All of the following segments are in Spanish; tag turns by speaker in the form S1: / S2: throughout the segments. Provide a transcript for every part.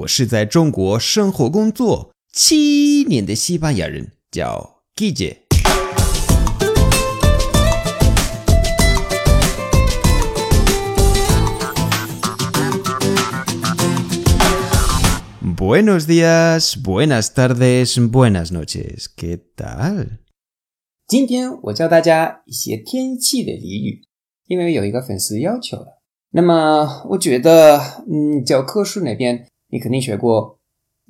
S1: 我是在中国生活工作七年的西班牙人，叫 Guille。Buenos días, buenas tardes, buenas noches. ¿Qué tal?
S2: 今天我教大家一些天气的俚语，因为有一个粉丝要求了。那么我觉得，嗯，教科书那边你肯定学过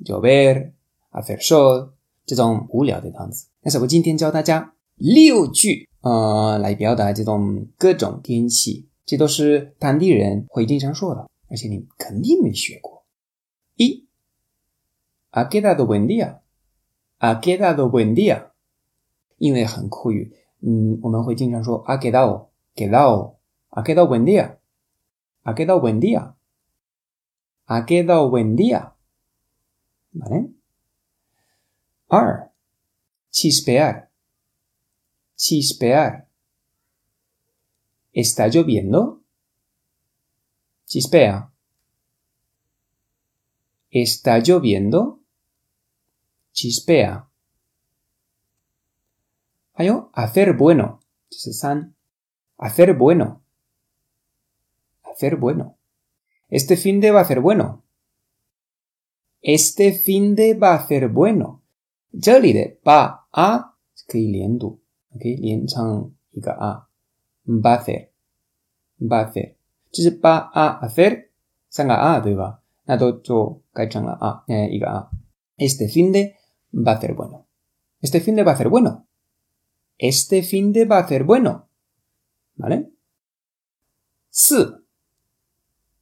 S2: llover、hacer sol 这种无聊的单词，但是我今天教大家六句，呃，来表达这种各种天气，这都是当地人会经常说的，而且你肯定没学过。一 Ha quedado buen día. Ha quedado buen día. 因为很口语，嗯，我们会经常说 ha quedado, quedado, ha quedado buen día. Ha quedado buen día. Ha quedado buen día. ¿Vale? 二 chispear. Chispear. ¿Está lloviendo? Chispea. ¿Está lloviendo? chispea. Hayo, hacer bueno. Hacer bueno. Hacer bueno. Este fin de va a ser bueno. Este fin de va a ser bueno. 这里的 ba a 可以连读，OK，连唱一个 a。va a ser va a ser 就是 ba a hacer 三个 a 对吧？那都就改成了 a，哎，一个 a。Este fin de va a ser bueno. Este fin de va a ser bueno. Este fin de va a ser bueno. ¿Vale? Sí.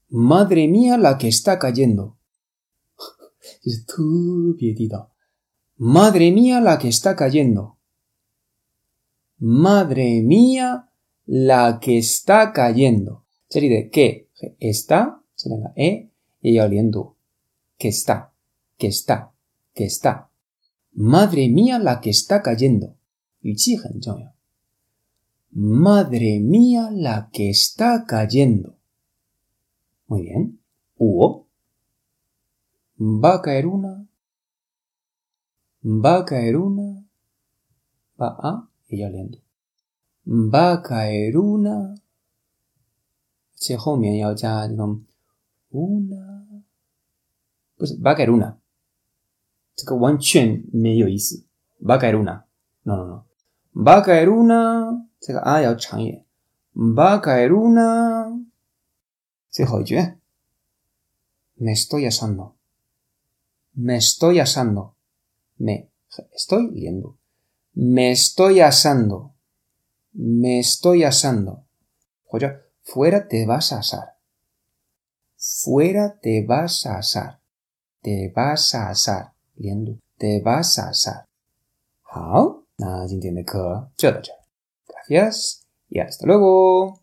S2: Madre mía la que está cayendo. Madre mía la que está cayendo. Madre mía la que está cayendo. Sería que está, e y. Que está, que está, que está. Madre mía la que está cayendo. Madre mía la que está cayendo. Muy bien. Hugo. Va a caer una. Va a caer una. Va a. Ella leyendo. Va a caer una. una. Pues va a caer una. 这个完全没有意思。Va a caer una，no no no，va a caer una，这个 a 要长一点。Va a caer una， 最后一句，me estoy asando，me estoy asando，me estoy 连读，me estoy asando，me estoy asando，或者 fuera te vas a asar，fuera te vas a asar，te vas a asar。连读，te vas a asar。好，那今天的课就到这。Gracias y hasta luego。